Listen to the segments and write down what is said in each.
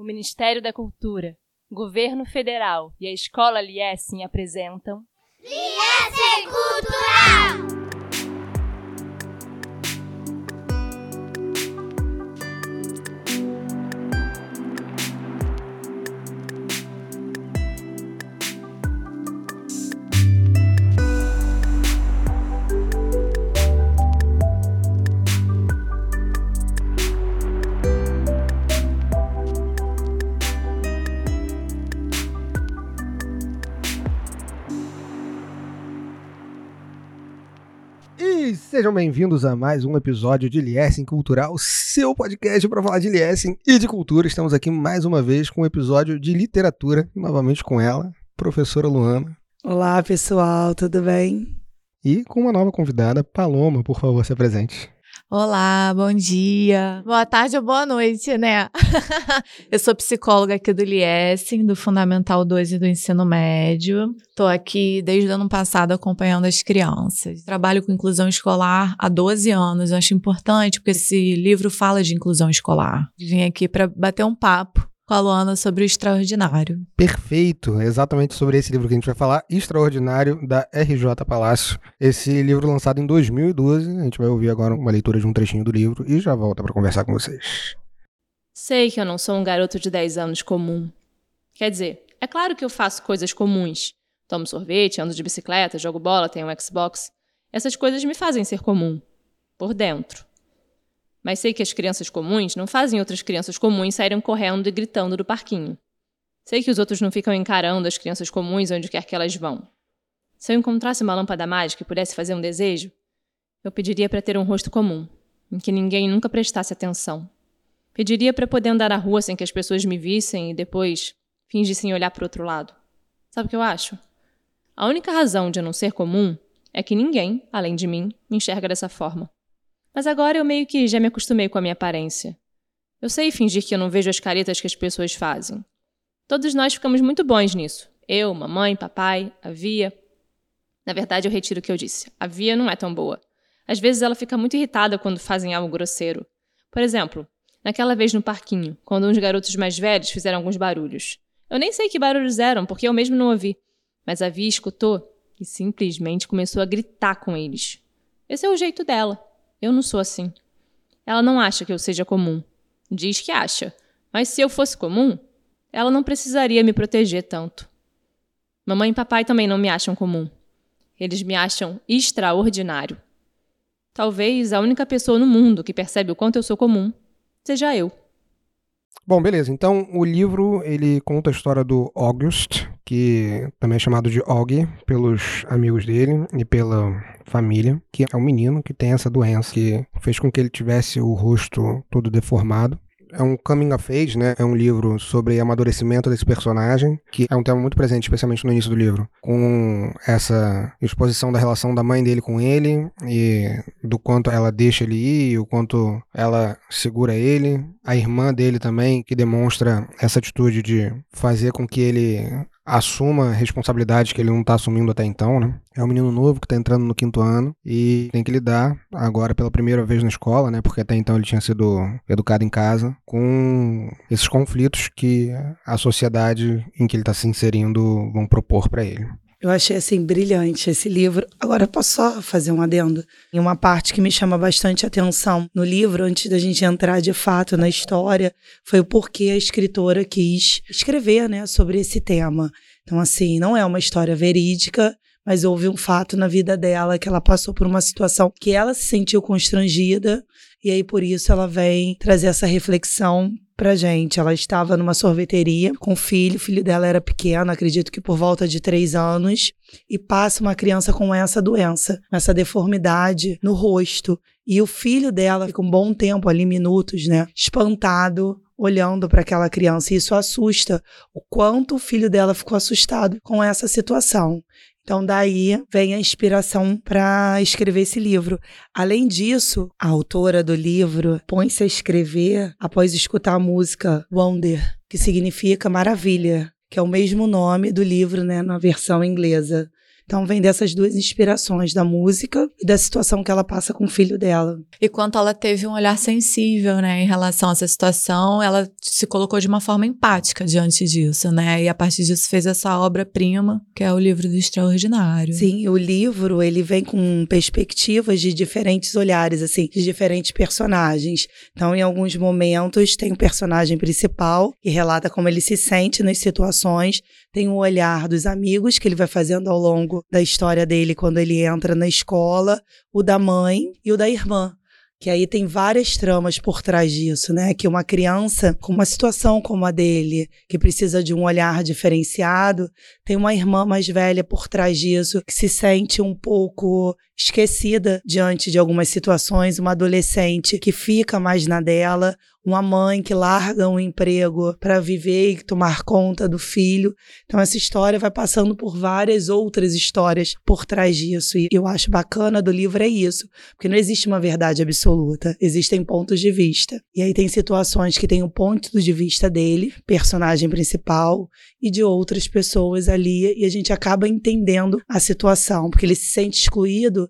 o Ministério da Cultura, Governo Federal e a Escola Liessing apresentam Liessing Cultural! Sejam bem-vindos a mais um episódio de Liessing Cultural, seu podcast para falar de Liessing e de cultura. Estamos aqui mais uma vez com um episódio de literatura, novamente com ela, professora Luana. Olá, pessoal, tudo bem? E com uma nova convidada, Paloma, por favor, se apresente. Olá, bom dia, boa tarde ou boa noite, né? eu sou psicóloga aqui do Liessing, do Fundamental 2 e do Ensino Médio. Estou aqui desde o ano passado acompanhando as crianças. Trabalho com inclusão escolar há 12 anos. Eu acho importante porque esse livro fala de inclusão escolar. Vim aqui para bater um papo com a Luana sobre o Extraordinário. Perfeito, exatamente sobre esse livro que a gente vai falar, Extraordinário, da RJ Palácio. Esse livro lançado em 2012, a gente vai ouvir agora uma leitura de um trechinho do livro e já volta para conversar com vocês. Sei que eu não sou um garoto de 10 anos comum. Quer dizer, é claro que eu faço coisas comuns. Tomo sorvete, ando de bicicleta, jogo bola, tenho um Xbox. Essas coisas me fazem ser comum. Por dentro. Mas sei que as crianças comuns não fazem outras crianças comuns saírem correndo e gritando do parquinho. Sei que os outros não ficam encarando as crianças comuns onde quer que elas vão. Se eu encontrasse uma lâmpada mágica e pudesse fazer um desejo, eu pediria para ter um rosto comum, em que ninguém nunca prestasse atenção. Pediria para poder andar na rua sem que as pessoas me vissem e depois fingissem olhar para o outro lado. Sabe o que eu acho? A única razão de eu não ser comum é que ninguém, além de mim, me enxerga dessa forma. Mas agora eu meio que já me acostumei com a minha aparência. Eu sei fingir que eu não vejo as caretas que as pessoas fazem. Todos nós ficamos muito bons nisso. Eu, mamãe, papai, a Via. Na verdade, eu retiro o que eu disse. A Via não é tão boa. Às vezes ela fica muito irritada quando fazem algo grosseiro. Por exemplo, naquela vez no parquinho, quando uns garotos mais velhos fizeram alguns barulhos. Eu nem sei que barulhos eram, porque eu mesmo não ouvi. Mas a Via escutou e simplesmente começou a gritar com eles. Esse é o jeito dela. Eu não sou assim. Ela não acha que eu seja comum. Diz que acha. Mas se eu fosse comum, ela não precisaria me proteger tanto. Mamãe e papai também não me acham comum. Eles me acham extraordinário. Talvez a única pessoa no mundo que percebe o quanto eu sou comum seja eu. Bom, beleza. Então, o livro, ele conta a história do August, que também é chamado de Og pelos amigos dele e pela família, que é um menino que tem essa doença que fez com que ele tivesse o rosto todo deformado é um coming of age, né? É um livro sobre amadurecimento desse personagem, que é um tema muito presente, especialmente no início do livro, com essa exposição da relação da mãe dele com ele e do quanto ela deixa ele ir, o quanto ela segura ele, a irmã dele também, que demonstra essa atitude de fazer com que ele assuma responsabilidades que ele não está assumindo até então, né? É um menino novo que está entrando no quinto ano e tem que lidar agora pela primeira vez na escola, né? Porque até então ele tinha sido educado em casa com esses conflitos que a sociedade em que ele está se inserindo vão propor para ele. Eu achei assim brilhante esse livro. Agora posso só fazer um adendo. E uma parte que me chama bastante atenção no livro, antes da gente entrar de fato na história, foi o porquê a escritora quis escrever, né, sobre esse tema. Então assim, não é uma história verídica, mas houve um fato na vida dela que ela passou por uma situação que ela se sentiu constrangida e aí por isso ela vem trazer essa reflexão pra gente. Ela estava numa sorveteria com o filho, o filho dela era pequeno, acredito que por volta de três anos, e passa uma criança com essa doença, essa deformidade no rosto. E o filho dela fica um bom tempo ali, minutos, né? Espantado, olhando para aquela criança. E isso assusta o quanto o filho dela ficou assustado com essa situação. Então, daí vem a inspiração para escrever esse livro. Além disso, a autora do livro põe-se a escrever após escutar a música Wonder, que significa maravilha, que é o mesmo nome do livro, né, na versão inglesa. Então vem dessas duas inspirações, da música e da situação que ela passa com o filho dela. E quanto ela teve um olhar sensível, né, em relação a essa situação, ela se colocou de uma forma empática diante disso, né? E a partir disso fez essa obra-prima, que é o livro do Extraordinário. Sim, o livro, ele vem com perspectivas de diferentes olhares, assim, de diferentes personagens. Então, em alguns momentos, tem o um personagem principal que relata como ele se sente nas situações, tem o olhar dos amigos que ele vai fazendo ao longo da história dele quando ele entra na escola, o da mãe e o da irmã que aí tem várias tramas por trás disso, né? Que uma criança com uma situação como a dele, que precisa de um olhar diferenciado, tem uma irmã mais velha por trás disso, que se sente um pouco esquecida diante de algumas situações, uma adolescente que fica mais na dela, uma mãe que larga um emprego para viver e tomar conta do filho. Então essa história vai passando por várias outras histórias por trás disso. E eu acho bacana do livro é isso, porque não existe uma verdade absoluta, existem pontos de vista. E aí tem situações que tem o ponto de vista dele, personagem principal, e de outras pessoas ali, e a gente acaba entendendo a situação, porque ele se sente excluído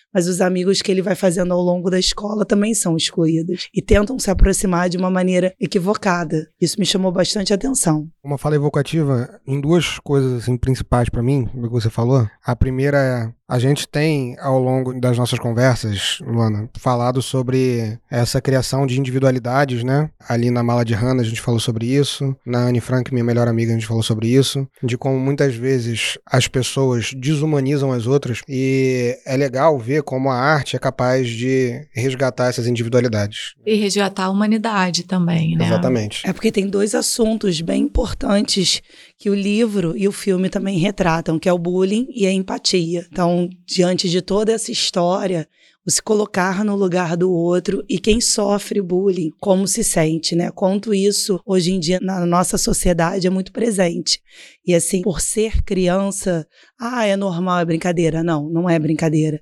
mas os amigos que ele vai fazendo ao longo da escola também são excluídos e tentam se aproximar de uma maneira equivocada. Isso me chamou bastante atenção. Uma fala evocativa em duas coisas assim, principais para mim, do que você falou. A primeira é a gente tem, ao longo das nossas conversas, Luana, falado sobre essa criação de individualidades, né? Ali na Mala de Hannah a gente falou sobre isso, na Anne Frank, minha melhor amiga, a gente falou sobre isso, de como muitas vezes as pessoas desumanizam as outras e é legal ver como a arte é capaz de resgatar essas individualidades. E resgatar a humanidade também, né? Exatamente. É porque tem dois assuntos bem importantes que o livro e o filme também retratam, que é o bullying e a empatia. Então, diante de toda essa história, o se colocar no lugar do outro e quem sofre bullying, como se sente, né? Quanto isso hoje em dia na nossa sociedade é muito presente. E assim, por ser criança, ah, é normal, é brincadeira. Não, não é brincadeira.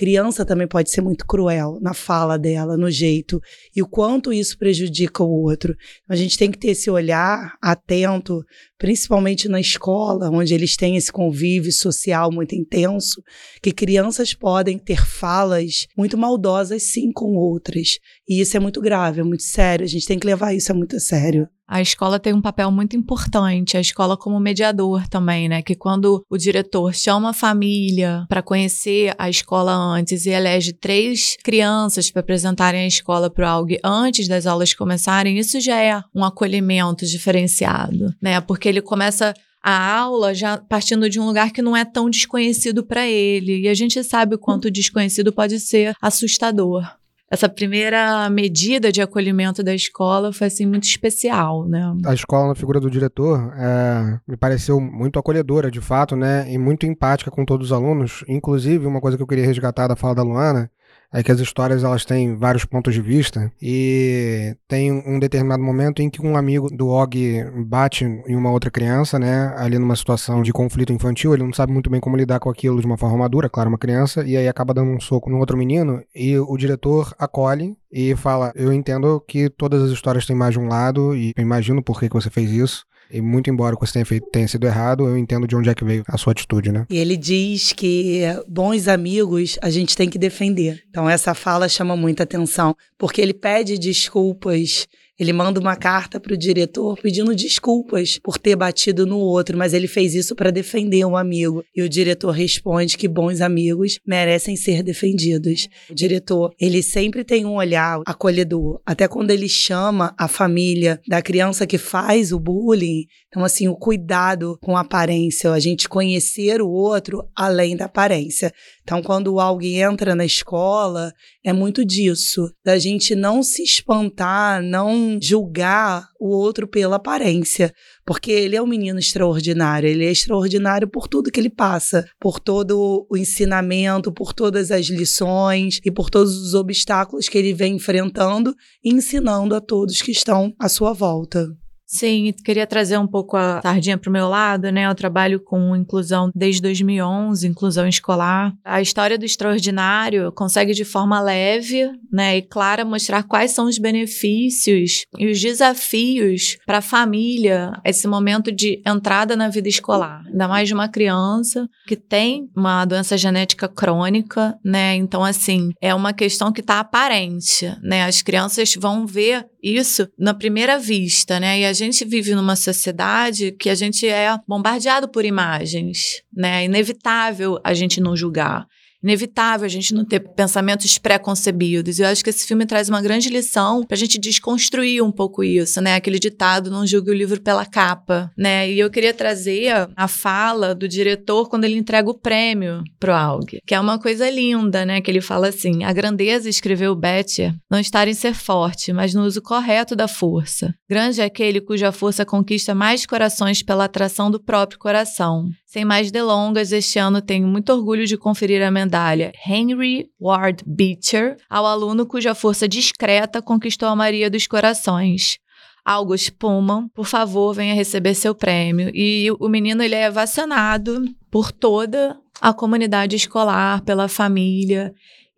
Criança também pode ser muito cruel na fala dela, no jeito, e o quanto isso prejudica o outro. A gente tem que ter esse olhar atento, principalmente na escola, onde eles têm esse convívio social muito intenso, que crianças podem ter falas muito maldosas sim com outras. E isso é muito grave, é muito sério. A gente tem que levar isso a muito sério a escola tem um papel muito importante, a escola como mediador também, né? Que quando o diretor chama a família para conhecer a escola antes e elege três crianças para apresentarem a escola para o AUG antes das aulas começarem, isso já é um acolhimento diferenciado, né? Porque ele começa a aula já partindo de um lugar que não é tão desconhecido para ele. E a gente sabe o quanto desconhecido pode ser assustador essa primeira medida de acolhimento da escola foi assim muito especial, né? A escola na figura do diretor é, me pareceu muito acolhedora, de fato, né? E muito empática com todos os alunos. Inclusive, uma coisa que eu queria resgatar da fala da Luana é que as histórias elas têm vários pontos de vista e tem um determinado momento em que um amigo do Og bate em uma outra criança, né, ali numa situação de conflito infantil, ele não sabe muito bem como lidar com aquilo de uma forma madura, claro, uma criança, e aí acaba dando um soco no outro menino e o diretor acolhe e fala: Eu entendo que todas as histórias têm mais de um lado e eu imagino por que, que você fez isso. E muito embora o que você tenha feito tenha sido errado, eu entendo de onde é que veio a sua atitude, né? E ele diz que bons amigos a gente tem que defender. Então essa fala chama muita atenção, porque ele pede desculpas ele manda uma carta para o diretor pedindo desculpas por ter batido no outro, mas ele fez isso para defender um amigo. E o diretor responde que bons amigos merecem ser defendidos. O diretor, ele sempre tem um olhar acolhedor, até quando ele chama a família da criança que faz o bullying. Então, assim, o cuidado com a aparência, a gente conhecer o outro além da aparência. Então, quando alguém entra na escola, é muito disso, da gente não se espantar, não julgar o outro pela aparência, porque ele é um menino extraordinário, ele é extraordinário por tudo que ele passa, por todo o ensinamento, por todas as lições e por todos os obstáculos que ele vem enfrentando e ensinando a todos que estão à sua volta. Sim, queria trazer um pouco a sardinha para o meu lado, né? Eu trabalho com inclusão desde 2011, inclusão escolar. A história do extraordinário consegue de forma leve, né, e clara mostrar quais são os benefícios e os desafios para a família esse momento de entrada na vida escolar, ainda mais de uma criança que tem uma doença genética crônica, né? Então assim, é uma questão que está aparente, né? As crianças vão ver isso na primeira vista, né? E a gente vive numa sociedade que a gente é bombardeado por imagens, né? É inevitável a gente não julgar inevitável a gente não ter pensamentos pré-concebidos. Eu acho que esse filme traz uma grande lição pra gente desconstruir um pouco isso, né? Aquele ditado, não julgue o livro pela capa, né? E eu queria trazer a fala do diretor quando ele entrega o prêmio pro Aug, que é uma coisa linda, né? Que ele fala assim, a grandeza, escreveu Betty, não está em ser forte, mas no uso correto da força. Grande é aquele cuja força conquista mais corações pela atração do próprio coração. Sem mais delongas, este ano tenho muito orgulho de conferir a medalha Henry Ward Beecher ao aluno cuja força discreta conquistou a Maria dos Corações. August Pullman, por favor, venha receber seu prêmio. E o menino ele é vacinado por toda a comunidade escolar, pela família.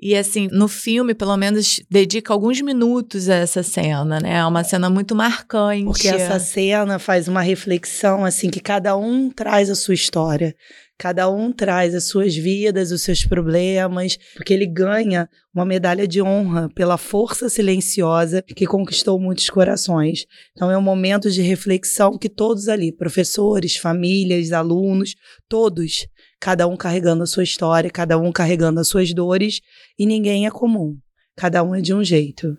E assim, no filme, pelo menos, dedica alguns minutos a essa cena, né? É uma cena muito marcante. Porque essa cena faz uma reflexão, assim, que cada um traz a sua história. Cada um traz as suas vidas, os seus problemas, porque ele ganha uma medalha de honra pela força silenciosa que conquistou muitos corações. Então é um momento de reflexão que todos ali, professores, famílias, alunos, todos cada um carregando a sua história, cada um carregando as suas dores, e ninguém é comum. Cada um é de um jeito.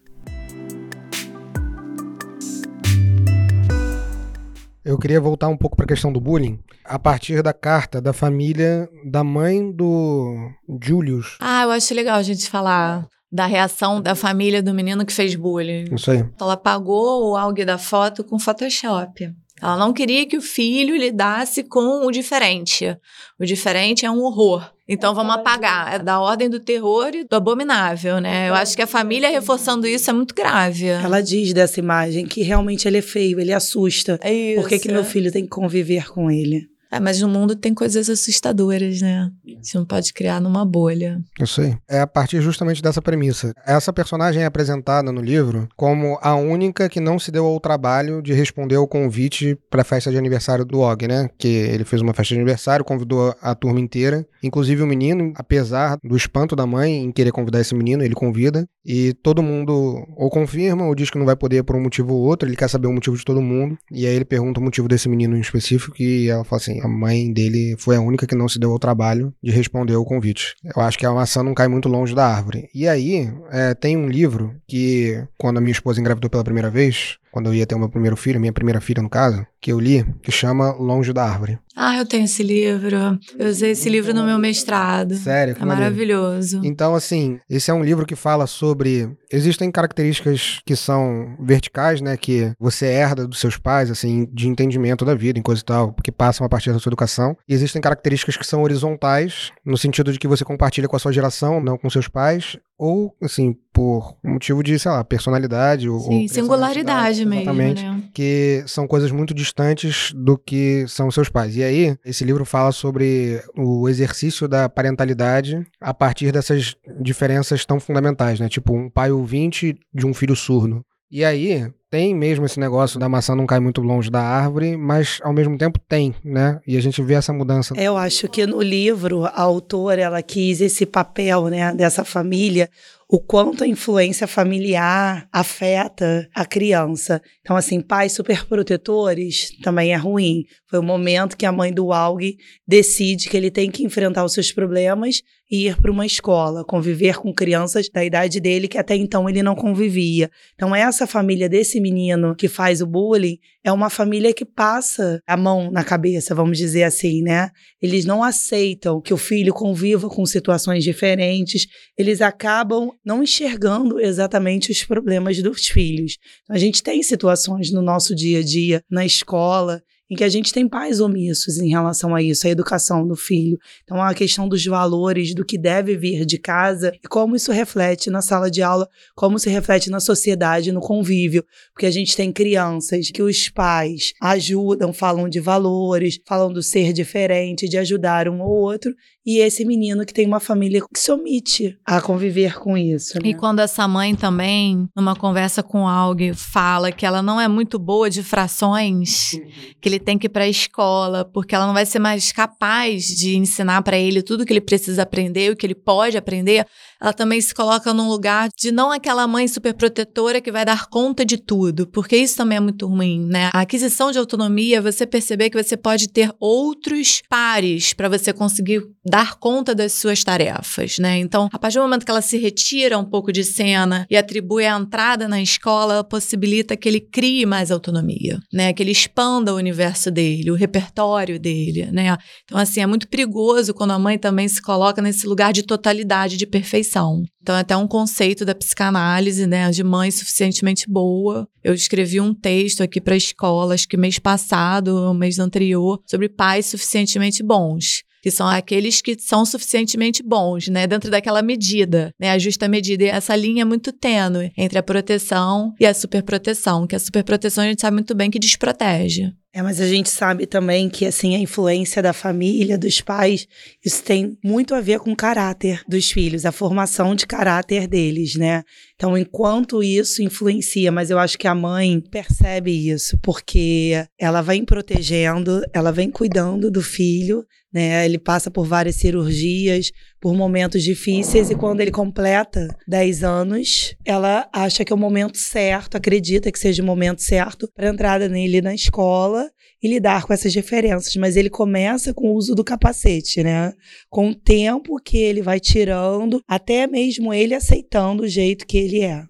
Eu queria voltar um pouco para a questão do bullying, a partir da carta da família da mãe do Julius. Ah, eu acho legal a gente falar da reação da família do menino que fez bullying. Isso aí. Ela pagou o algo da foto com Photoshop. Ela não queria que o filho lidasse com o diferente. O diferente é um horror. Então vamos apagar. É da ordem do terror e do abominável, né? Eu acho que a família reforçando isso é muito grave. Ela diz dessa imagem que realmente ele é feio, ele assusta. É isso. Por que, que meu filho tem que conviver com ele? É, mas no mundo tem coisas assustadoras, né? Você não pode criar numa bolha. Eu sei. É a partir justamente dessa premissa. Essa personagem é apresentada no livro como a única que não se deu ao trabalho de responder ao convite para a festa de aniversário do Og, né? Que ele fez uma festa de aniversário, convidou a turma inteira, inclusive o menino, apesar do espanto da mãe em querer convidar esse menino, ele convida e todo mundo ou confirma ou diz que não vai poder por um motivo ou outro, ele quer saber o motivo de todo mundo e aí ele pergunta o motivo desse menino em específico e ela fala assim: a mãe dele foi a única que não se deu ao trabalho de responder o convite. Eu acho que a maçã não cai muito longe da árvore. E aí, é, tem um livro que, quando a minha esposa engravidou pela primeira vez, quando eu ia ter o meu primeiro filho, minha primeira filha no caso, que eu li, que chama Longe da Árvore. Ah, eu tenho esse livro. Eu usei esse livro no meu mestrado. Sério? É maravilhoso. Então, assim, esse é um livro que fala sobre. Existem características que são verticais, né? Que você herda dos seus pais, assim, de entendimento da vida, em coisa e tal, que passam a partir da sua educação. E existem características que são horizontais, no sentido de que você compartilha com a sua geração, não com seus pais, ou, assim, por motivo de, sei lá, personalidade ou. Sim, ou singularidade mesmo. Exatamente. Né? Que são coisas muito distantes do que são seus pais. E aí, esse livro fala sobre o exercício da parentalidade a partir dessas diferenças tão fundamentais, né? Tipo, um pai ouvinte de um filho surdo. E aí, tem mesmo esse negócio da maçã não cai muito longe da árvore, mas ao mesmo tempo tem, né? E a gente vê essa mudança. Eu acho que no livro a autora ela quis esse papel, né, dessa família, o quanto a influência familiar afeta a criança. Então, assim, pais superprotetores também é ruim. Foi o momento que a mãe do Aug decide que ele tem que enfrentar os seus problemas e ir para uma escola, conviver com crianças da idade dele que até então ele não convivia. Então, essa família desse menino que faz o bullying é uma família que passa a mão na cabeça, vamos dizer assim, né? Eles não aceitam que o filho conviva com situações diferentes, eles acabam não enxergando exatamente os problemas dos filhos. Então, a gente tem situações no nosso dia a dia, na escola, em que a gente tem pais omissos em relação a isso, a educação do filho. Então, a questão dos valores, do que deve vir de casa e como isso reflete na sala de aula, como se reflete na sociedade, no convívio. Porque a gente tem crianças que os pais ajudam, falam de valores, falam do ser diferente, de ajudar um ou outro, e esse menino que tem uma família que se omite a conviver com isso. Né? E quando essa mãe também, numa conversa com alguém, fala que ela não é muito boa de frações, que ele tem que ir para a escola, porque ela não vai ser mais capaz de ensinar para ele tudo que ele precisa aprender, o que ele pode aprender, ela também se coloca num lugar de não aquela mãe super protetora que vai dar conta de tudo, porque isso também é muito ruim, né? A aquisição de autonomia, você perceber que você pode ter outros pares para você conseguir dar conta das suas tarefas, né? Então, a partir do momento que ela se retira um pouco de cena e atribui a entrada na escola, ela possibilita que ele crie mais autonomia, né? Que ele expanda o universo dele, o repertório dele, né? Então, assim, é muito perigoso quando a mãe também se coloca nesse lugar de totalidade, de perfeição. Então, é até um conceito da psicanálise, né, de mãe suficientemente boa. Eu escrevi um texto aqui para escolas que mês passado, mês anterior, sobre pais suficientemente bons que são aqueles que são suficientemente bons, né, dentro daquela medida, né, a justa medida. E essa linha é muito tênue entre a proteção e a superproteção, que a superproteção a gente sabe muito bem que desprotege. É, mas a gente sabe também que assim a influência da família, dos pais, isso tem muito a ver com o caráter dos filhos, a formação de caráter deles, né? Então, enquanto isso influencia, mas eu acho que a mãe percebe isso, porque ela vem protegendo, ela vem cuidando do filho, né? Ele passa por várias cirurgias, por momentos difíceis e quando ele completa 10 anos, ela acha que é o momento certo, acredita que seja o momento certo para entrada nele na escola e lidar com essas diferenças, mas ele começa com o uso do capacete, né? Com o tempo que ele vai tirando, até mesmo ele aceitando o jeito que ele é.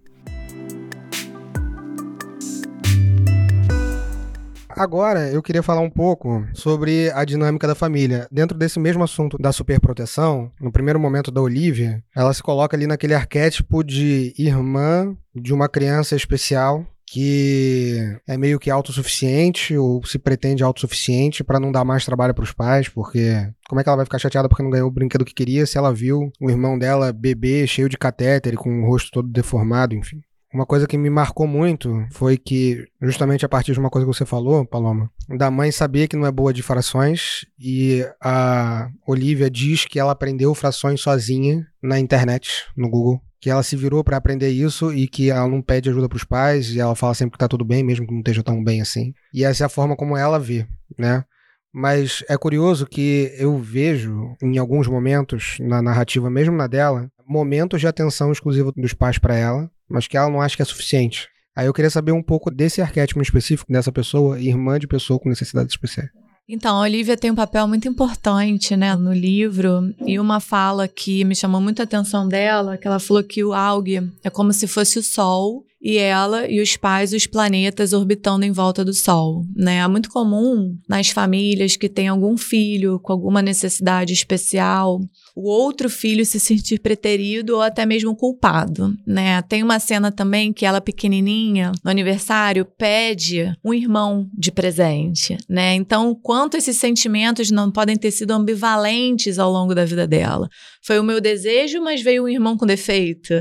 Agora, eu queria falar um pouco sobre a dinâmica da família. Dentro desse mesmo assunto da superproteção, no primeiro momento da Olivia, ela se coloca ali naquele arquétipo de irmã de uma criança especial que é meio que autossuficiente ou se pretende autossuficiente para não dar mais trabalho para os pais, porque como é que ela vai ficar chateada porque não ganhou o brinquedo que queria se ela viu o irmão dela bebê cheio de catéter com o rosto todo deformado, enfim. Uma coisa que me marcou muito foi que, justamente a partir de uma coisa que você falou, Paloma, da mãe saber que não é boa de frações e a Olivia diz que ela aprendeu frações sozinha na internet, no Google. Que ela se virou para aprender isso e que ela não pede ajuda para os pais e ela fala sempre que tá tudo bem, mesmo que não esteja tão bem assim. E essa é a forma como ela vê, né? Mas é curioso que eu vejo, em alguns momentos, na narrativa, mesmo na dela, momentos de atenção exclusiva dos pais para ela, mas que ela não acha que é suficiente. Aí eu queria saber um pouco desse arquétipo específico dessa pessoa, irmã de pessoa com necessidades especiais. Então, a Olivia tem um papel muito importante, né, no livro, e uma fala que me chamou muito a atenção dela, que ela falou que o Aug é como se fosse o Sol e ela e os pais, os planetas orbitando em volta do Sol. Né? É muito comum nas famílias que têm algum filho com alguma necessidade especial, o outro filho se sentir preterido ou até mesmo culpado. Né? Tem uma cena também que ela, pequenininha, no aniversário, pede um irmão de presente. Né? Então, quanto esses sentimentos não podem ter sido ambivalentes ao longo da vida dela? Foi o meu desejo, mas veio um irmão com defeito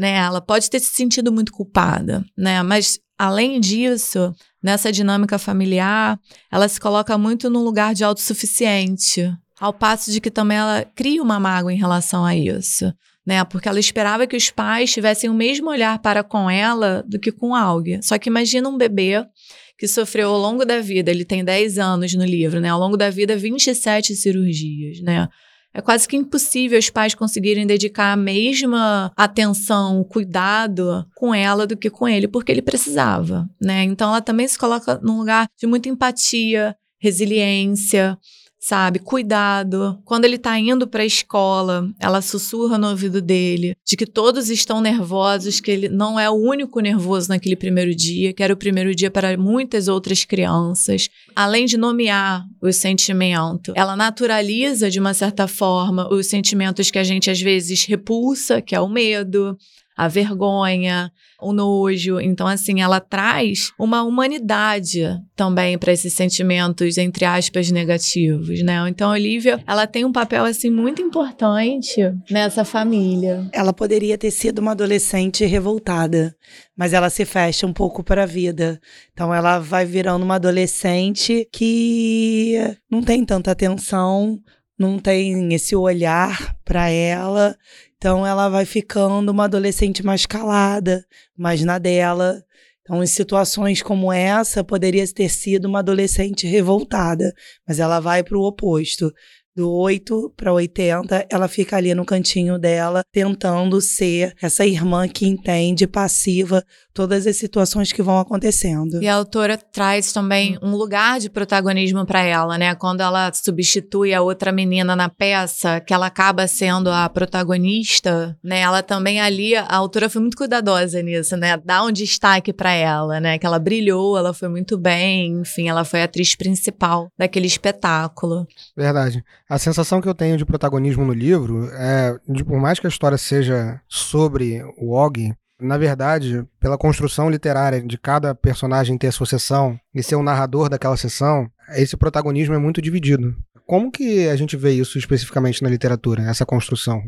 né? Ela pode ter se sentido muito culpada, né? Mas além disso, nessa dinâmica familiar, ela se coloca muito num lugar de autossuficiente, ao passo de que também ela cria uma mágoa em relação a isso. Né, porque ela esperava que os pais tivessem o mesmo olhar para com ela do que com alguém. Só que imagina um bebê que sofreu ao longo da vida, ele tem 10 anos no livro, né? Ao longo da vida, 27 cirurgias, né? É quase que impossível os pais conseguirem dedicar a mesma atenção, cuidado com ela do que com ele, porque ele precisava, né? Então ela também se coloca num lugar de muita empatia, resiliência, sabe? Cuidado. Quando ele tá indo para a escola, ela sussurra no ouvido dele de que todos estão nervosos, que ele não é o único nervoso naquele primeiro dia, que era o primeiro dia para muitas outras crianças. Além de nomear o sentimento, ela naturaliza de uma certa forma os sentimentos que a gente às vezes repulsa, que é o medo, a vergonha, o nojo. Então, assim, ela traz uma humanidade também para esses sentimentos, entre aspas, negativos, né? Então, a Olivia, ela tem um papel, assim, muito importante nessa família. Ela poderia ter sido uma adolescente revoltada, mas ela se fecha um pouco para a vida. Então, ela vai virando uma adolescente que não tem tanta atenção, não tem esse olhar para ela. Então ela vai ficando uma adolescente mais calada, mais na dela. Então, em situações como essa, poderia ter sido uma adolescente revoltada, mas ela vai para o oposto do 8 para 80, ela fica ali no cantinho dela, tentando ser essa irmã que entende, passiva, todas as situações que vão acontecendo. E a autora traz também um lugar de protagonismo para ela, né? Quando ela substitui a outra menina na peça, que ela acaba sendo a protagonista, né? Ela também ali, a autora foi muito cuidadosa nisso, né? Dá um destaque para ela, né? Que ela brilhou, ela foi muito bem, enfim, ela foi a atriz principal daquele espetáculo. Verdade. A sensação que eu tenho de protagonismo no livro é, de, por mais que a história seja sobre o Og, na verdade, pela construção literária de cada personagem ter a sua sessão e ser o narrador daquela sessão, esse protagonismo é muito dividido. Como que a gente vê isso especificamente na literatura, essa construção?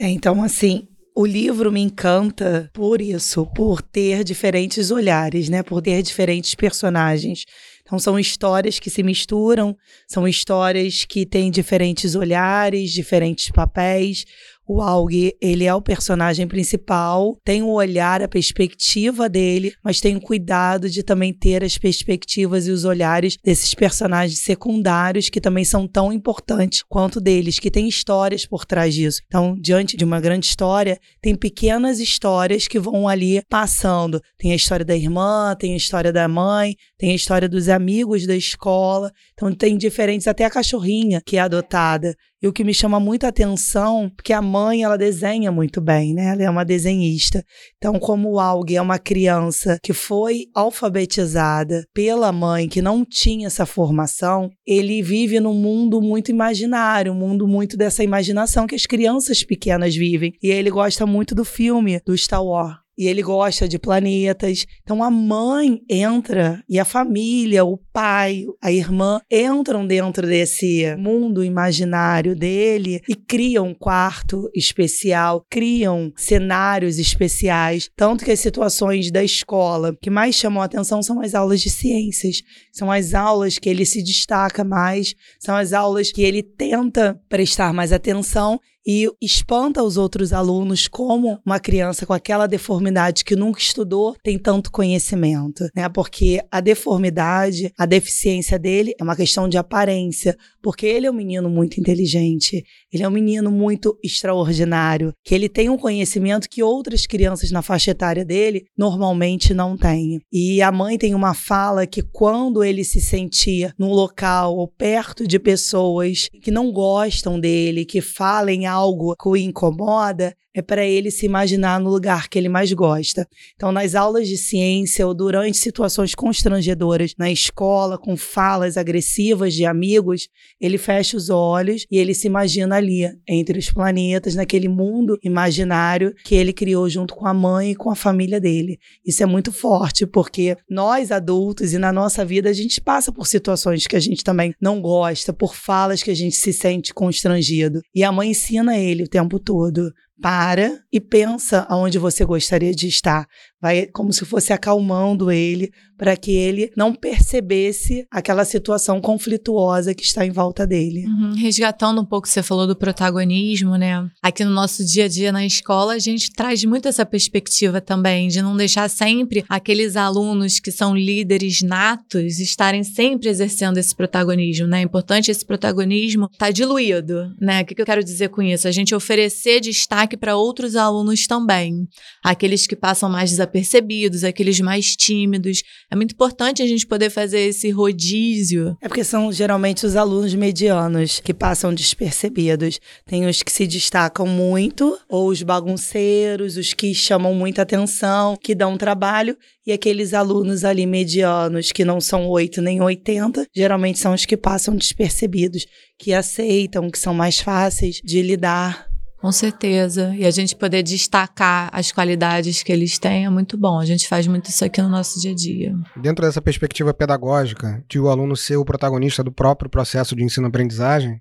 É, então, assim, o livro me encanta por isso, por ter diferentes olhares, né? Por ter diferentes personagens. Então, são histórias que se misturam, são histórias que têm diferentes olhares, diferentes papéis. O Aug, ele é o personagem principal, tem o olhar, a perspectiva dele, mas tem o cuidado de também ter as perspectivas e os olhares desses personagens secundários que também são tão importantes quanto deles, que têm histórias por trás disso. Então, diante de uma grande história, tem pequenas histórias que vão ali passando. Tem a história da irmã, tem a história da mãe, tem a história dos amigos da escola. Então, tem diferentes, até a cachorrinha que é adotada. E o que me chama muita atenção, porque a mãe, ela desenha muito bem, né? Ela é uma desenhista. Então, como Aug é uma criança que foi alfabetizada pela mãe, que não tinha essa formação, ele vive num mundo muito imaginário, um mundo muito dessa imaginação que as crianças pequenas vivem. E ele gosta muito do filme do Star Wars e ele gosta de planetas. Então a mãe entra e a família, o pai, a irmã entram dentro desse mundo imaginário dele e criam um quarto especial, criam cenários especiais. Tanto que as situações da escola que mais chamam a atenção são as aulas de ciências. São as aulas que ele se destaca mais, são as aulas que ele tenta prestar mais atenção e espanta os outros alunos como uma criança com aquela deformidade que nunca estudou tem tanto conhecimento, né? Porque a deformidade, a deficiência dele é uma questão de aparência, porque ele é um menino muito inteligente, ele é um menino muito extraordinário, que ele tem um conhecimento que outras crianças na faixa etária dele normalmente não têm. E a mãe tem uma fala que quando ele se sentia num local ou perto de pessoas que não gostam dele, que falem algo que o incomoda, é para ele se imaginar no lugar que ele mais gosta. Então, nas aulas de ciência ou durante situações constrangedoras na escola, com falas agressivas de amigos, ele fecha os olhos e ele se imagina ali, entre os planetas, naquele mundo imaginário que ele criou junto com a mãe e com a família dele. Isso é muito forte, porque nós adultos e na nossa vida a gente passa por situações que a gente também não gosta, por falas que a gente se sente constrangido. E a mãe ensina ele o tempo todo para e pensa aonde você gostaria de estar. Vai como se fosse acalmando ele para que ele não percebesse aquela situação conflituosa que está em volta dele. Uhum. Resgatando um pouco você falou do protagonismo, né? Aqui no nosso dia a dia na escola, a gente traz muito essa perspectiva também de não deixar sempre aqueles alunos que são líderes natos estarem sempre exercendo esse protagonismo, né? É importante esse protagonismo estar tá diluído, né? O que eu quero dizer com isso? A gente oferecer destaque para outros alunos também, aqueles que passam mais desapercebidos, aqueles mais tímidos. É muito importante a gente poder fazer esse rodízio. É porque são geralmente os alunos medianos que passam despercebidos. Tem os que se destacam muito, ou os bagunceiros, os que chamam muita atenção, que dão trabalho, e aqueles alunos ali medianos, que não são 8 nem 80, geralmente são os que passam despercebidos, que aceitam, que são mais fáceis de lidar Com certeza. E a gente poder destacar as qualidades que eles têm é muito bom. A gente faz muito isso aqui no nosso dia a dia. Dentro dessa perspectiva pedagógica, de o aluno ser o protagonista do próprio processo de ensino-aprendizagem,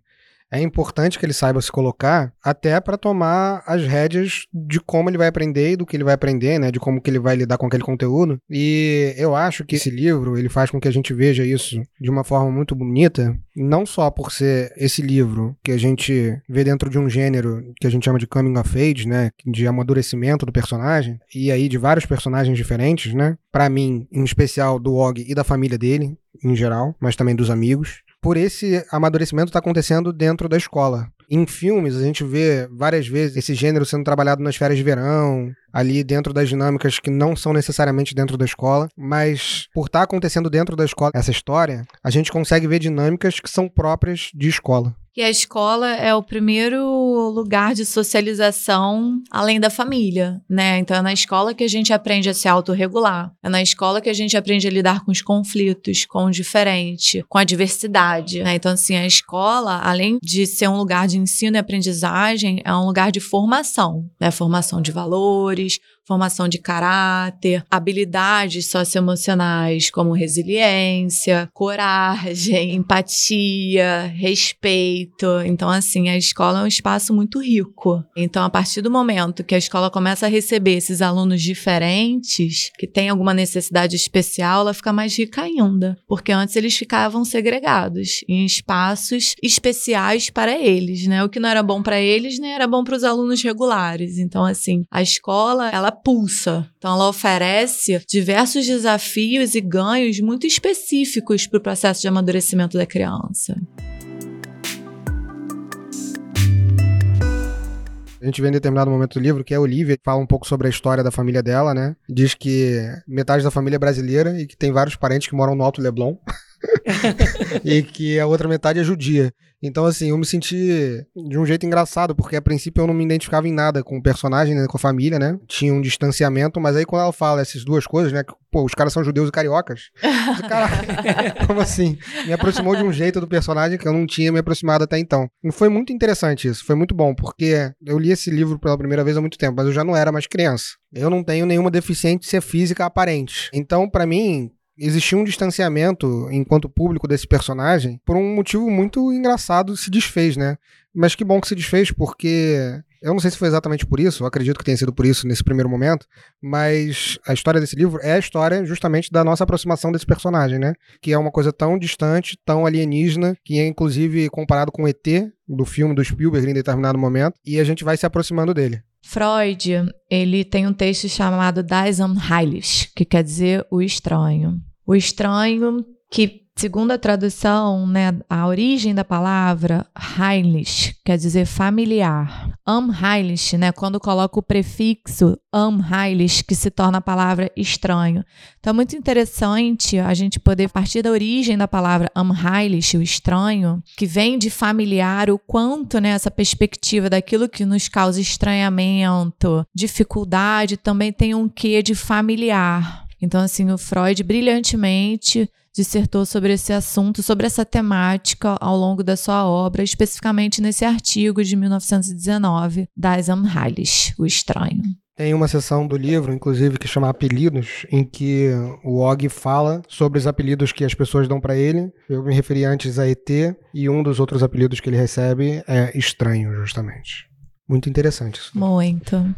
é importante que ele saiba se colocar até para tomar as rédeas de como ele vai aprender e do que ele vai aprender, né, de como que ele vai lidar com aquele conteúdo. E eu acho que esse livro, ele faz com que a gente veja isso de uma forma muito bonita, não só por ser esse livro que a gente vê dentro de um gênero que a gente chama de coming of age, né, de amadurecimento do personagem, e aí de vários personagens diferentes, né? Para mim, em especial do Og e da família dele, em geral, mas também dos amigos por esse amadurecimento está acontecendo dentro da escola. Em filmes, a gente vê várias vezes esse gênero sendo trabalhado nas férias de verão, ali dentro das dinâmicas que não são necessariamente dentro da escola, mas por estar tá acontecendo dentro da escola essa história, a gente consegue ver dinâmicas que são próprias de escola. E a escola é o primeiro lugar de socialização além da família, né? Então é na escola que a gente aprende a se autorregular. É na escola que a gente aprende a lidar com os conflitos, com o diferente, com a diversidade. Né? Então, assim, a escola, além de ser um lugar de ensino e aprendizagem, é um lugar de formação, né? Formação de valores, formação de caráter, habilidades socioemocionais como resiliência, coragem, empatia, respeito. Então, assim, a escola é um espaço muito rico. Então, a partir do momento que a escola começa a receber esses alunos diferentes, que têm alguma necessidade especial, ela fica mais rica ainda. Porque antes eles ficavam segregados em espaços especiais para eles, né? O que não era bom para eles, nem era bom para os alunos regulares. Então, assim, a escola, ela pulsa. Então, ela oferece diversos desafios e ganhos muito específicos para o processo de amadurecimento da criança. A gente vê em determinado momento do livro que a Olivia fala um pouco sobre a história da família dela, né? Diz que metade da família é brasileira e que tem vários parentes que moram no Alto Leblon. e que a outra metade é judia. Então, assim, eu me senti de um jeito engraçado, porque a princípio eu não me identificava em nada com o personagem, né, com a família, né? Tinha um distanciamento, mas aí quando ela fala essas duas coisas, né? Que, pô, os caras são judeus e cariocas. Cara, como assim? Me aproximou de um jeito do personagem que eu não tinha me aproximado até então. E foi muito interessante isso, foi muito bom, porque eu li esse livro pela primeira vez há muito tempo, mas eu já não era mais criança. Eu não tenho nenhuma deficiência física aparente. Então, para mim, existia um distanciamento enquanto público desse personagem por um motivo muito engraçado se desfez, né? Mas que bom que se desfez, porque eu não sei se foi exatamente por isso, eu acredito que tenha sido por isso nesse primeiro momento, mas a história desse livro é a história justamente da nossa aproximação desse personagem, né? Que é uma coisa tão distante, tão alienígena, que é inclusive comparado com o ET do filme do Spielberg em determinado momento, e a gente vai se aproximando dele. Freud, ele tem um texto chamado Das Unheimlich, que quer dizer o estranho. O estranho, que segundo a tradução, né, a origem da palavra Heimlich quer dizer familiar. Unheimlich, né, quando coloca o prefixo Unheimlich, que se torna a palavra estranho. Então é muito interessante a gente poder partir da origem da palavra Unheimlich, o estranho, que vem de familiar, o quanto né, essa perspectiva daquilo que nos causa estranhamento, dificuldade, também tem um quê de familiar. Então, assim, o Freud brilhantemente dissertou sobre esse assunto, sobre essa temática ao longo da sua obra, especificamente nesse artigo de 1919, das Amhalis, O Estranho. Tem uma seção do livro, inclusive, que chama Apelidos, em que o Og fala sobre os apelidos que as pessoas dão para ele. Eu me referi antes a ET, e um dos outros apelidos que ele recebe é Estranho, justamente. Muito interessante isso. Muito.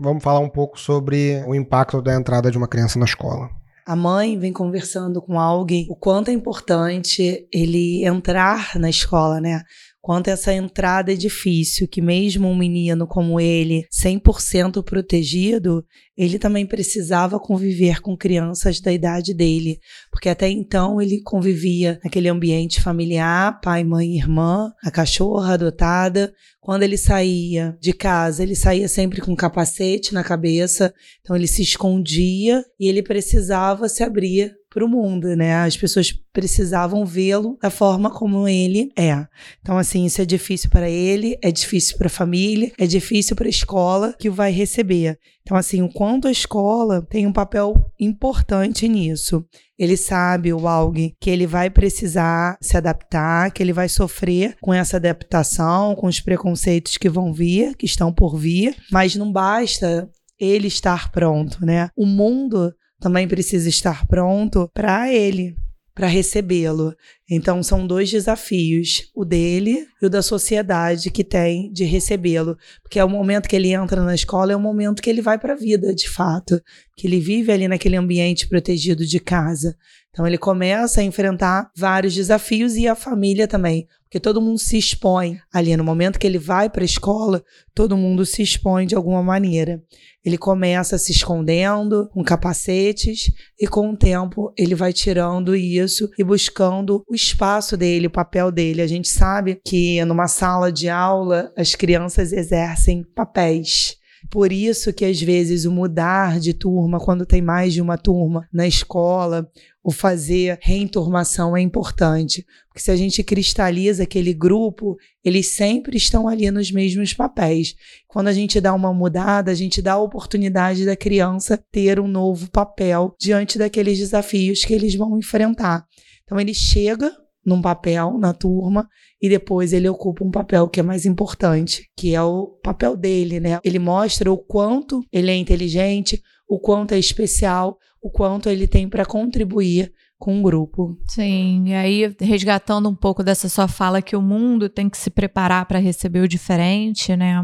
Vamos falar um pouco sobre o impacto da entrada de uma criança na escola. A mãe vem conversando com alguém o quanto é importante ele entrar na escola, né? Quanto essa entrada é difícil, que mesmo um menino como ele, 100% protegido, ele também precisava conviver com crianças da idade dele, porque até então ele convivia naquele ambiente familiar, pai, mãe, irmã, a cachorra adotada. Quando ele saía de casa, ele saía sempre com um capacete na cabeça, então ele se escondia e ele precisava se abrir para o mundo, né? As pessoas precisavam vê-lo da forma como ele é. Então, assim, isso é difícil para ele, é difícil para a família, é difícil para a escola que o vai receber. Então, assim, o quanto a escola tem um papel importante nisso. Ele sabe, o alguém, que ele vai precisar se adaptar, que ele vai sofrer com essa adaptação, com os preconceitos que vão vir, que estão por vir, mas não basta ele estar pronto, né? O mundo também precisa estar pronto para ele, para recebê-lo. Então são dois desafios, o dele e o da sociedade que tem de recebê-lo, porque é o momento que ele entra na escola, é o momento que ele vai para a vida, de fato, que ele vive ali naquele ambiente protegido de casa. Então ele começa a enfrentar vários desafios e a família também, porque todo mundo se expõe ali no momento que ele vai para a escola, todo mundo se expõe de alguma maneira. Ele começa se escondendo com capacetes e com o tempo ele vai tirando isso e buscando o espaço dele, o papel dele. A gente sabe que numa sala de aula as crianças exercem papéis. Por isso que às vezes o mudar de turma, quando tem mais de uma turma na escola, o fazer reenturmação é importante, porque se a gente cristaliza aquele grupo, eles sempre estão ali nos mesmos papéis. Quando a gente dá uma mudada, a gente dá a oportunidade da criança ter um novo papel diante daqueles desafios que eles vão enfrentar. Então ele chega num papel na turma e depois ele ocupa um papel que é mais importante, que é o papel dele, né? Ele mostra o quanto ele é inteligente, o quanto é especial, o quanto ele tem para contribuir com o grupo. Sim, e aí resgatando um pouco dessa sua fala que o mundo tem que se preparar para receber o diferente, né?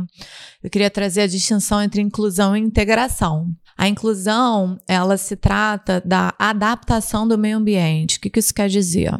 Eu queria trazer a distinção entre inclusão e integração. A inclusão, ela se trata da adaptação do meio ambiente. O que, que isso quer dizer?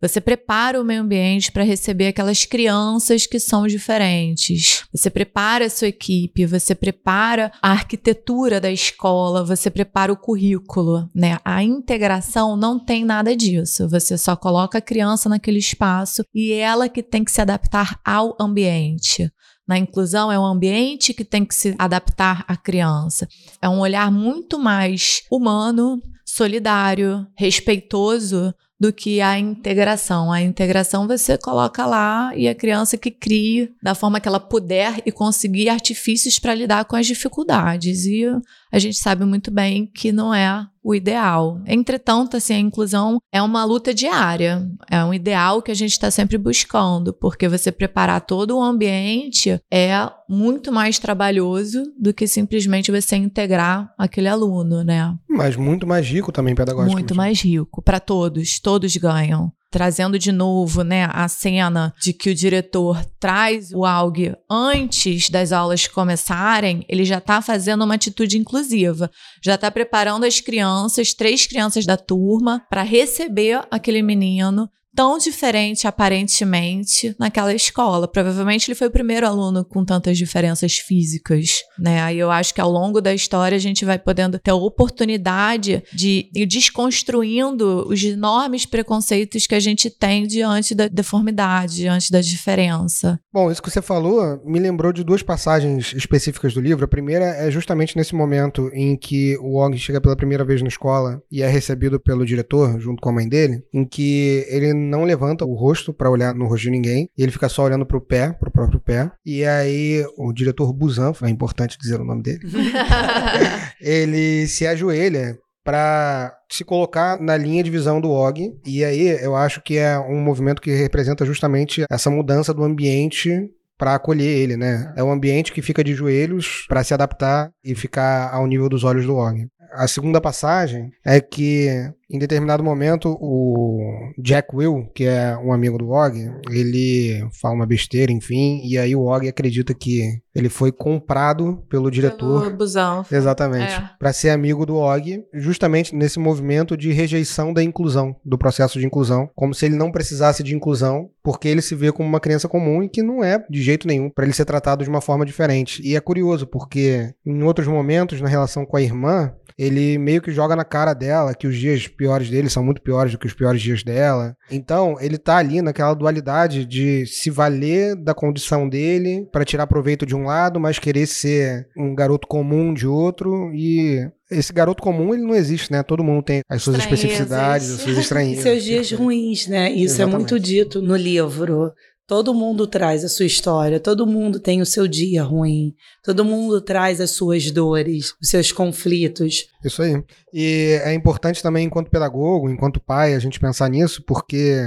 Você prepara o meio ambiente para receber aquelas crianças que são diferentes. Você prepara a sua equipe, você prepara a arquitetura da escola, você prepara o currículo, né? A integração não tem nada disso. Você só coloca a criança naquele espaço e ela que tem que se adaptar ao ambiente. Na inclusão é um ambiente que tem que se adaptar à criança. É um olhar muito mais humano, solidário, respeitoso do que a integração. A integração você coloca lá e a criança que crie da forma que ela puder e conseguir artifícios para lidar com as dificuldades. E a gente sabe muito bem que não é o ideal. Entretanto, assim, a inclusão é uma luta diária, é um ideal que a gente está sempre buscando, porque você preparar todo o ambiente é muito mais trabalhoso do que simplesmente você integrar aquele aluno, né? Mas muito mais rico também pedagogicamente. Muito mais rico para todos, todos ganham trazendo de novo, né, a cena de que o diretor traz o AUG antes das aulas começarem, ele já está fazendo uma atitude inclusiva, já está preparando as crianças, três crianças da turma, para receber aquele menino tão diferente aparentemente naquela escola. Provavelmente ele foi o primeiro aluno com tantas diferenças físicas, né? Aí eu acho que ao longo da história a gente vai podendo ter a oportunidade de ir desconstruindo os enormes preconceitos que a gente tem diante da deformidade, diante da diferença. Bom, isso que você falou me lembrou de duas passagens específicas do livro. A primeira é justamente nesse momento em que o Wong chega pela primeira vez na escola e é recebido pelo diretor junto com a mãe dele, em que ele não levanta o rosto para olhar no rosto de ninguém, e ele fica só olhando pro pé, pro próprio pé. E aí o diretor Busan, é importante dizer o nome dele, ele se ajoelha para se colocar na linha de visão do Og. E aí eu acho que é um movimento que representa justamente essa mudança do ambiente para acolher ele, né? É um ambiente que fica de joelhos para se adaptar e ficar ao nível dos olhos do Og. A segunda passagem é que em determinado momento, o Jack Will, que é um amigo do Og, ele fala uma besteira, enfim, e aí o Og acredita que ele foi comprado pelo diretor. Pelo busão. Exatamente. É. Para ser amigo do Og, justamente nesse movimento de rejeição da inclusão, do processo de inclusão, como se ele não precisasse de inclusão, porque ele se vê como uma criança comum e que não é de jeito nenhum para ele ser tratado de uma forma diferente. E é curioso, porque em outros momentos, na relação com a irmã, ele meio que joga na cara dela que os dias piores dele são muito piores do que os piores dias dela. Então, ele tá ali naquela dualidade de se valer da condição dele para tirar proveito de um lado, mas querer ser um garoto comum de outro e esse garoto comum ele não existe, né? Todo mundo tem as suas especificidades, as suas estranhezas. Seus dias ruins, né? Isso é muito Exatamente. dito no livro. Todo mundo traz a sua história, todo mundo tem o seu dia ruim, todo mundo traz as suas dores, os seus conflitos. Isso aí. E é importante também, enquanto pedagogo, enquanto pai, a gente pensar nisso, porque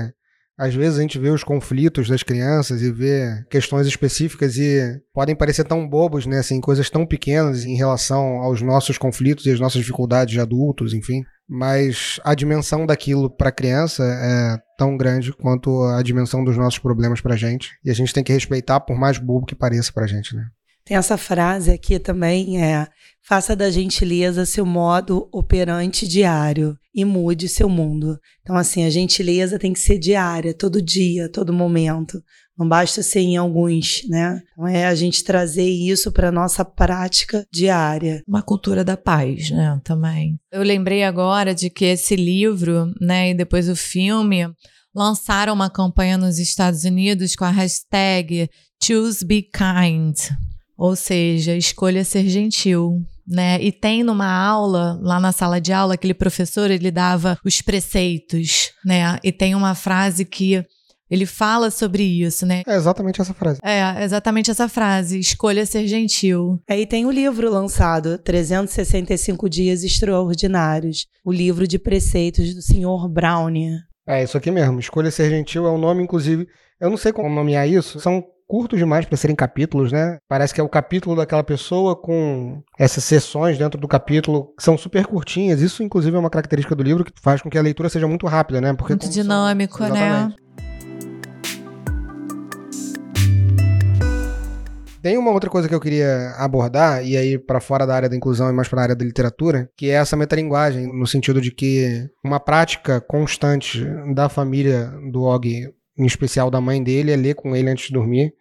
às vezes a gente vê os conflitos das crianças e vê questões específicas e podem parecer tão bobos, né? Assim, coisas tão pequenas em relação aos nossos conflitos e às nossas dificuldades de adultos, enfim. Mas a dimensão daquilo para a criança é tão grande quanto a dimensão dos nossos problemas pra gente. E a gente tem que respeitar, por mais bobo que pareça pra gente, né? Tem essa frase aqui também, é faça da gentileza seu modo operante diário e mude seu mundo. Então, assim, a gentileza tem que ser diária, todo dia, todo momento. Não basta ser em alguns, né? Então, é a gente trazer isso para nossa prática diária. uma cultura da paz, né, também. Eu lembrei agora de que esse livro, né, e depois o filme, lançaram uma campanha nos Estados Unidos com a hashtag Choose Be Kind, ou seja, escolha ser gentil. Né? E tem numa aula, lá na sala de aula, aquele professor, ele dava os preceitos, né? E tem uma frase que ele fala sobre isso, né? É exatamente essa frase. É, exatamente essa frase, escolha ser gentil. Aí tem o livro lançado, 365 Dias Extraordinários, o livro de preceitos do Sr. Brownie. É isso aqui mesmo. Escolha ser gentil é o nome, inclusive. Eu não sei como nomear isso. São curtos demais para serem capítulos, né? Parece que é o capítulo daquela pessoa com essas sessões dentro do capítulo que são super curtinhas. Isso, inclusive, é uma característica do livro que faz com que a leitura seja muito rápida, né? Porque Muito como são- dinâmico, né? Tem uma outra coisa que eu queria abordar, e aí para fora da área da inclusão e mais para a área da literatura, que é essa metalinguagem, no sentido de que uma prática constante da família do Og, em especial da mãe dele, é ler com ele antes de dormir.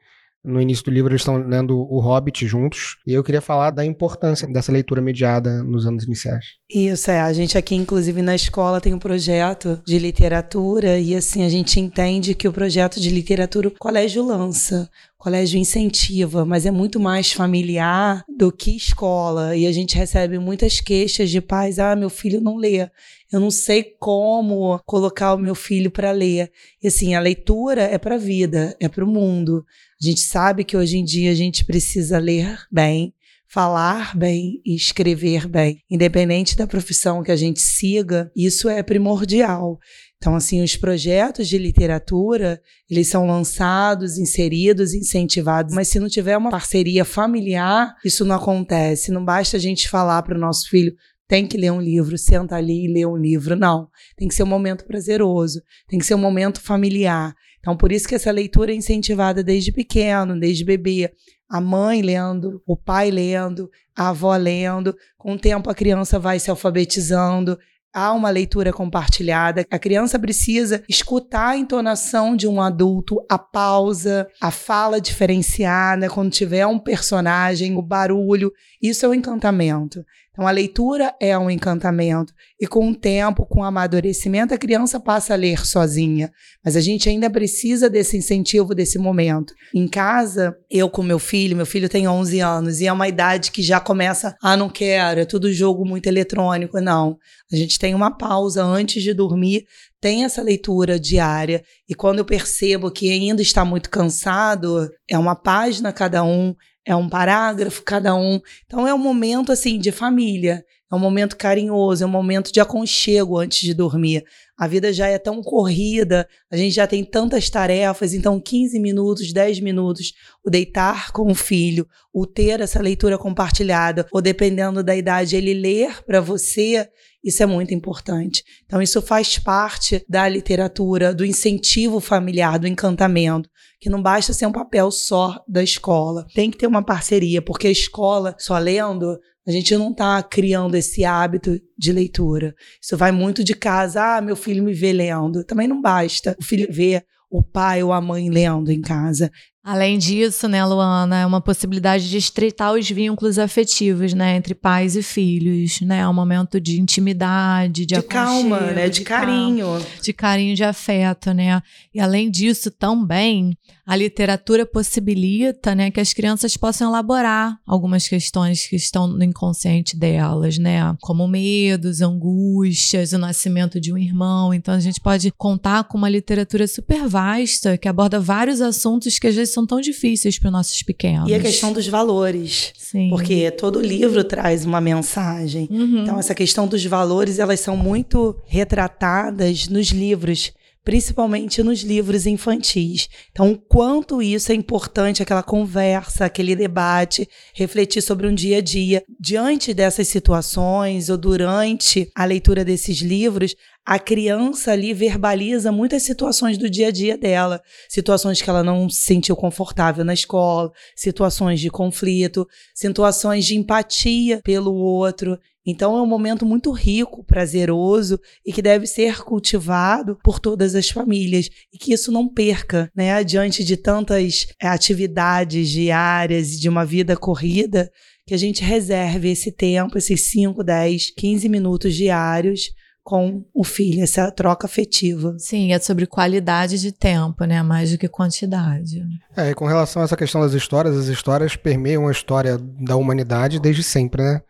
No início do livro eles estão lendo O Hobbit juntos, e eu queria falar da importância dessa leitura mediada nos anos iniciais. Isso é, a gente aqui, inclusive na escola, tem um projeto de literatura e assim a gente entende que o projeto de literatura o colégio lança, colégio incentiva, mas é muito mais familiar do que escola. E a gente recebe muitas queixas de pais: ah, meu filho não lê. Eu não sei como colocar o meu filho para ler. E assim, a leitura é para a vida, é para o mundo. A gente sabe que hoje em dia a gente precisa ler bem, falar bem e escrever bem. Independente da profissão que a gente siga, isso é primordial. Então, assim, os projetos de literatura, eles são lançados, inseridos, incentivados, mas se não tiver uma parceria familiar, isso não acontece. Não basta a gente falar para o nosso filho, tem que ler um livro, senta ali e lê um livro. Não, tem que ser um momento prazeroso, tem que ser um momento familiar. Então, por isso que essa leitura é incentivada desde pequeno, desde bebê. A mãe lendo, o pai lendo, a avó lendo. Com o tempo, a criança vai se alfabetizando. Há uma leitura compartilhada. A criança precisa escutar a entonação de um adulto, a pausa, a fala diferenciada, quando tiver um personagem, o barulho. Isso é um encantamento. Então, a leitura é um encantamento. E com o tempo, com o amadurecimento, a criança passa a ler sozinha. Mas a gente ainda precisa desse incentivo, desse momento. Em casa, eu com meu filho, meu filho tem 11 anos, e é uma idade que já começa, ah, não quero, é tudo jogo muito eletrônico. Não. A gente tem uma pausa antes de dormir, tem essa leitura diária. E quando eu percebo que ainda está muito cansado, é uma página cada um, é um parágrafo cada um. Então é um momento assim de família, é um momento carinhoso, é um momento de aconchego antes de dormir. A vida já é tão corrida, a gente já tem tantas tarefas, então 15 minutos, 10 minutos, o deitar com o filho, o ter essa leitura compartilhada, ou dependendo da idade, ele ler para você, isso é muito importante. Então, isso faz parte da literatura, do incentivo familiar, do encantamento, que não basta ser um papel só da escola. Tem que ter uma parceria, porque a escola, só lendo, a gente não está criando esse hábito de leitura. Isso vai muito de casa. Ah, meu filho me vê lendo. Também não basta o filho ver o pai ou a mãe lendo em casa. Além disso, né, Luana, é uma possibilidade de estreitar os vínculos afetivos, né, entre pais e filhos, né, é um momento de intimidade, de, De calma, né? De, carinho. calma, de carinho, de afeto, né? E além disso, também a literatura possibilita, né, que as crianças possam elaborar algumas questões que estão no inconsciente delas, né, como medos, angústias, o nascimento de um irmão. Então a gente pode contar com uma literatura super vasta que aborda vários assuntos que às vezes são tão difíceis para os nossos pequenos. E a questão dos valores. Sim. Porque todo livro traz uma mensagem. Uhum. Então, essa questão dos valores, elas são muito retratadas nos livros, principalmente nos livros infantis. Então, o quanto isso é importante, aquela conversa, aquele debate, refletir sobre um dia a dia. Diante dessas situações ou durante a leitura desses livros, a criança ali verbaliza muitas situações do dia a dia dela, situações que ela não se sentiu confortável na escola, situações de conflito, situações de empatia pelo outro. Então é um momento muito rico, prazeroso e que deve ser cultivado por todas as famílias e que isso não perca, né? Diante de tantas é, atividades diárias e de uma vida corrida, que a gente reserve esse tempo, esses 5, 10, 15 minutos diários com o filho, essa troca afetiva. Sim, é sobre qualidade de tempo, né? Mais do que quantidade. É, e com relação a essa questão das histórias, as histórias permeiam a história da humanidade desde sempre, né?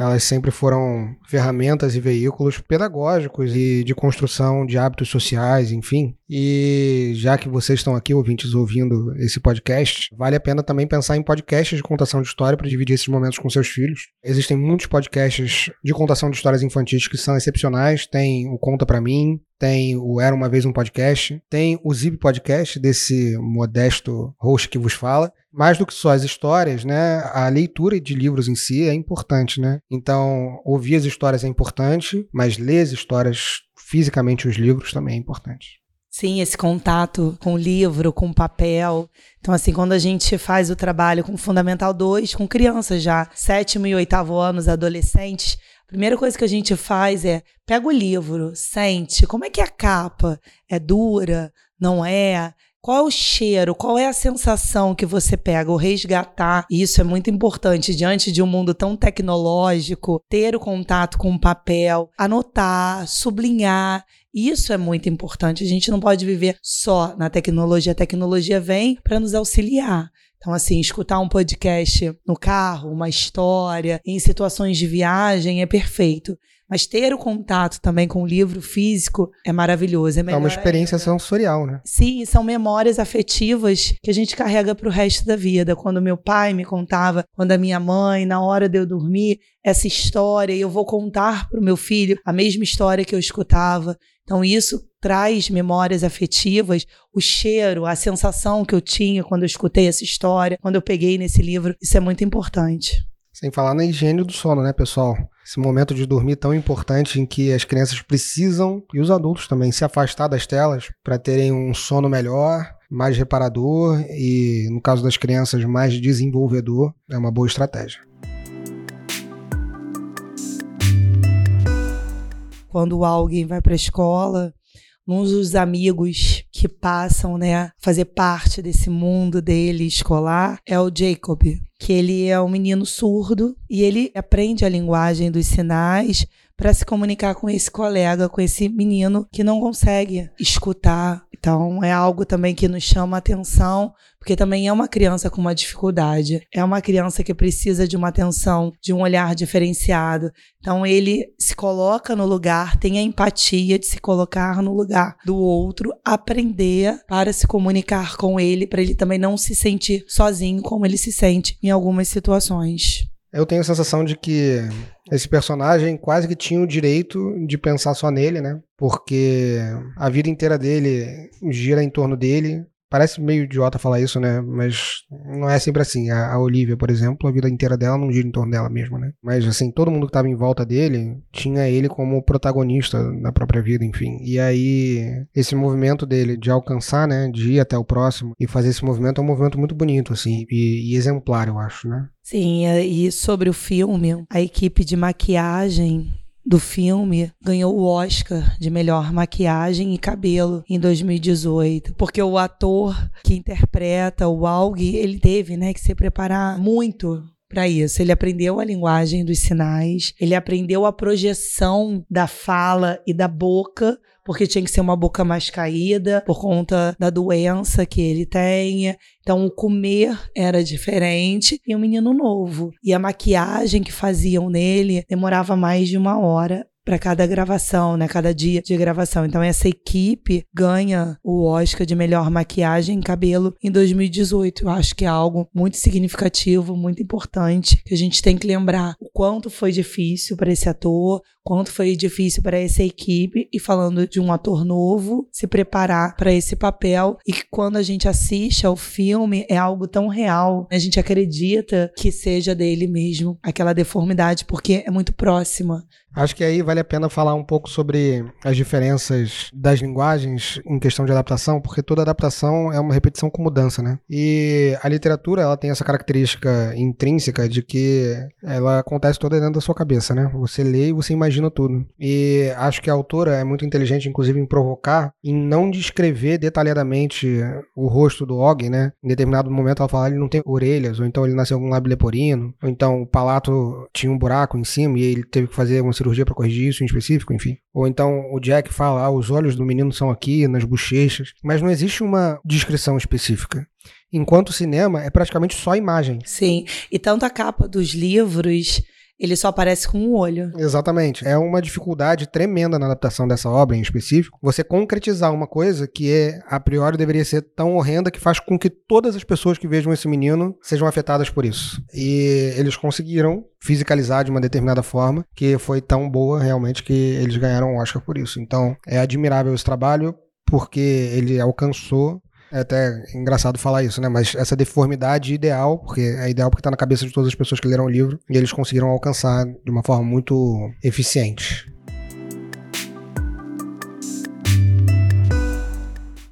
Elas sempre foram ferramentas e veículos pedagógicos e de construção de hábitos sociais, enfim. E já que vocês estão aqui, ouvintes, ouvindo esse podcast, vale a pena também pensar em podcasts de contação de história para dividir esses momentos com seus filhos. Existem muitos podcasts de contação de histórias infantis que são excepcionais. Tem o Conta Pra Mim, tem o Era Uma Vez Um Podcast, tem o Zip Podcast, desse modesto host que vos fala. Mais do que só as histórias, né? A leitura de livros em si é importante, né? Então, ouvir as histórias é importante, mas ler as histórias fisicamente, os livros também é importante. Sim, esse contato com o livro, com o papel. Então, assim, quando a gente faz o trabalho com Fundamental 2, com crianças já, sétimo e oitavo anos, adolescentes, primeira coisa que a gente faz é pega o livro, sente, como é que é a capa? É dura? Não é? Qual é o cheiro? Qual é a sensação que você pega? O resgatar, isso é muito importante diante de um mundo tão tecnológico, ter o contato com o papel, anotar, sublinhar. Isso é muito importante. A gente não pode viver só na tecnologia. A tecnologia vem para nos auxiliar. Então, assim, escutar um podcast no carro, uma história, em situações de viagem é perfeito. Mas ter o contato também com o livro físico é maravilhoso. É, É uma melhor experiência ainda. sensorial, né? Sim, são memórias afetivas que a gente carrega para o resto da vida. Quando meu pai me contava, quando a minha mãe, na hora de eu dormir, essa história, e eu vou contar para o meu filho a mesma história que eu escutava. Então, isso traz memórias afetivas, o cheiro, a sensação que eu tinha quando eu escutei essa história, quando eu peguei nesse livro. Isso é muito importante. Sem falar na higiene do sono, né, pessoal? Esse momento de dormir tão importante em que as crianças precisam, e os adultos também, se afastar das telas para terem um sono melhor, mais reparador e, no caso das crianças, mais desenvolvedor, é uma boa estratégia. Quando alguém vai para a escola, um dos amigos que passam, né, fazer parte desse mundo dele escolar é o Jacob, que ele é um menino surdo e ele aprende a linguagem dos sinais para se comunicar com esse colega, com esse menino que não consegue escutar. Então é algo também que nos chama atenção, porque também é uma criança com uma dificuldade. É uma criança que precisa de uma atenção, de um olhar diferenciado. Então ele se coloca no lugar, tem a empatia de se colocar no lugar do outro, aprender para se comunicar com ele, para ele também não se sentir sozinho como ele se sente em algumas situações. Eu tenho a sensação de que esse personagem quase que tinha o direito de pensar só nele, né? Porque a vida inteira dele gira em torno dele. Parece meio idiota falar isso, né? Mas não é sempre assim. A, a Olivia, por exemplo, a vida inteira dela não gira em torno dela mesma, né? Mas, assim, todo mundo que estava em volta dele tinha ele como protagonista da própria vida, enfim. E aí, esse movimento dele de alcançar, né? De ir até o próximo e fazer esse movimento é um movimento muito bonito, assim, e, e exemplar, eu acho, né? Sim, e sobre o filme, a equipe de maquiagem do filme ganhou o Oscar de melhor maquiagem e cabelo em 2018, porque o ator que interpreta o Aug, ele teve, né, que se preparar muito para isso. Ele aprendeu a linguagem dos sinais, ele aprendeu a projeção da fala e da boca porque tinha que ser uma boca mais caída por conta da doença que ele tem. Então o comer era diferente e um menino novo. E a maquiagem que faziam nele demorava mais de uma hora para cada gravação, né? Cada dia de gravação. Então essa equipe ganha o Oscar de melhor maquiagem e cabelo em 2018. Eu acho que é algo muito significativo, muito importante, que a gente tem que lembrar o quanto foi difícil para esse ator, quanto foi difícil para essa equipe e falando de um ator novo se preparar para esse papel e que quando a gente assiste ao filme é algo tão real, a gente acredita que seja dele mesmo aquela deformidade porque é muito próxima. Acho que aí vale a pena falar um pouco sobre as diferenças das linguagens em questão de adaptação, porque toda adaptação é uma repetição com mudança, né? E a literatura, ela tem essa característica intrínseca de que ela acontece toda dentro da sua cabeça, né? Você lê e você imagina tudo. E acho que a autora é muito inteligente, inclusive, em provocar, em não descrever detalhadamente o rosto do Og, né? Em determinado momento ela fala, ele não tem orelhas, ou então ele nasceu com um lábio leporino, ou então o palato tinha um buraco em cima e ele teve que fazer uma cirurgia para corrigir isso em específico, enfim. Ou então o Jack fala, ah, os olhos do menino são aqui, nas bochechas, mas não existe uma descrição específica. Enquanto o cinema é praticamente só imagem. Sim, e tanto a capa dos livros ele só aparece com um olho. Exatamente. É uma dificuldade tremenda na adaptação dessa obra em específico. Você concretizar uma coisa que é, a priori deveria ser tão horrenda que faz com que todas as pessoas que vejam esse menino sejam afetadas por isso. E eles conseguiram fisicalizar de uma determinada forma que foi tão boa realmente que eles ganharam um Oscar por isso. Então é admirável esse trabalho porque ele alcançou é até engraçado falar isso, né? Mas essa deformidade ideal, porque é ideal porque está na cabeça de todas as pessoas que leram o livro, e eles conseguiram alcançar de uma forma muito eficiente.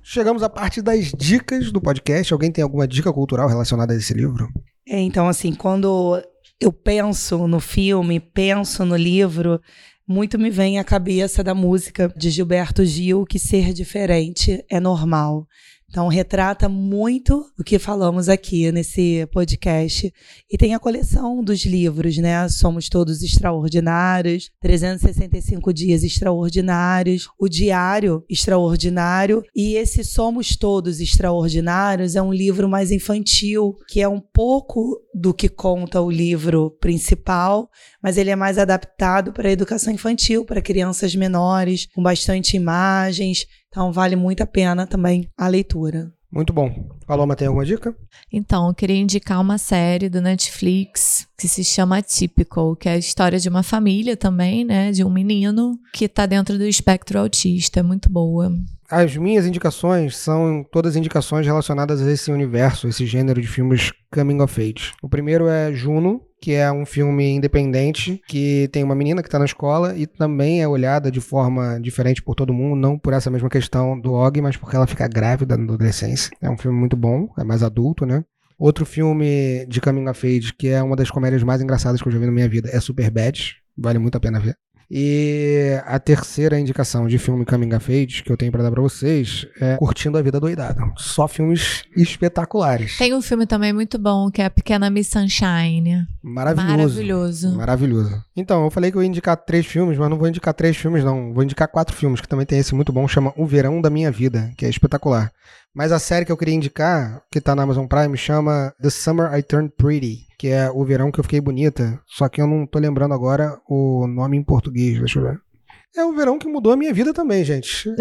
Chegamos à parte das dicas do podcast. Alguém tem alguma dica cultural relacionada a esse livro? É, então, assim, quando eu penso no filme, penso no livro, muito me vem à cabeça da música de Gilberto Gil que ser diferente é normal. Então, retrata muito o que falamos aqui nesse podcast. E tem a coleção dos livros, né? Somos Todos Extraordinários, 365 Dias Extraordinários, o Diário Extraordinário. E esse Somos Todos Extraordinários é um livro mais infantil, que é um pouco do que conta o livro principal, mas ele é mais adaptado para a educação infantil, para crianças menores, com bastante imagens então vale muito a pena também a leitura. Muito bom. Paloma, tem alguma dica? Então, eu queria indicar uma série do Netflix que se chama Typical, que é a história de uma família também, né? De um menino que está dentro do espectro autista. É muito boa. As minhas indicações são todas indicações relacionadas a esse universo, esse gênero de filmes coming of age. O primeiro é Juno, que é um filme independente que tem uma menina que está na escola e também é olhada de forma diferente por todo mundo, não por essa mesma questão do Og, mas porque ela fica grávida na adolescência. É um filme muito bom, é mais adulto, né? Outro filme de coming of age, que é uma das comédias mais engraçadas que eu já vi na minha vida, é Super Bad. Vale muito a pena ver. E a terceira indicação de filme Coming of Age que eu tenho para dar para vocês é Curtindo a Vida Doidada. Só filmes espetaculares. Tem um filme também muito bom que é A Pequena Miss Sunshine. Maravilhoso. Maravilhoso. Maravilhoso. Então, eu falei que eu ia indicar três filmes, mas não vou indicar três filmes, não. Vou indicar quatro filmes, que também tem esse muito bom, chama O Verão da Minha Vida, que é espetacular. Mas a série que eu queria indicar, que tá na Amazon Prime, chama The Summer I Turned Pretty que é O Verão que eu fiquei bonita, só que eu não tô lembrando agora o nome em português, deixa eu ver. É o verão que mudou a minha vida também, gente.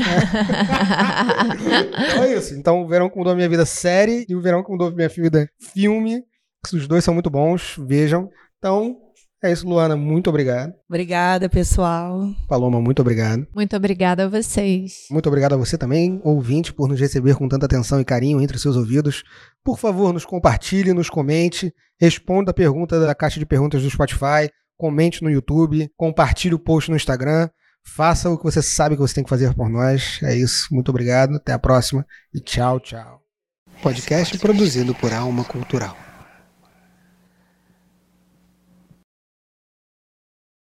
É. então é isso. Então, o verão que mudou a minha vida série e o verão que mudou a minha vida filme. Os dois são muito bons, vejam. Então, é isso, Luana. Muito obrigado. Obrigada, pessoal. Paloma, muito obrigado. Muito obrigada a vocês. Muito obrigado a você também, ouvinte, por nos receber com tanta atenção e carinho entre seus ouvidos. Por favor, nos compartilhe, nos comente, responda a pergunta da caixa de perguntas do Spotify, comente no YouTube, compartilhe o post no Instagram. Faça o que você sabe que você tem que fazer por nós. É isso. Muito obrigado. Até a próxima. E tchau, tchau. Podcast produzido por Alma Cultural.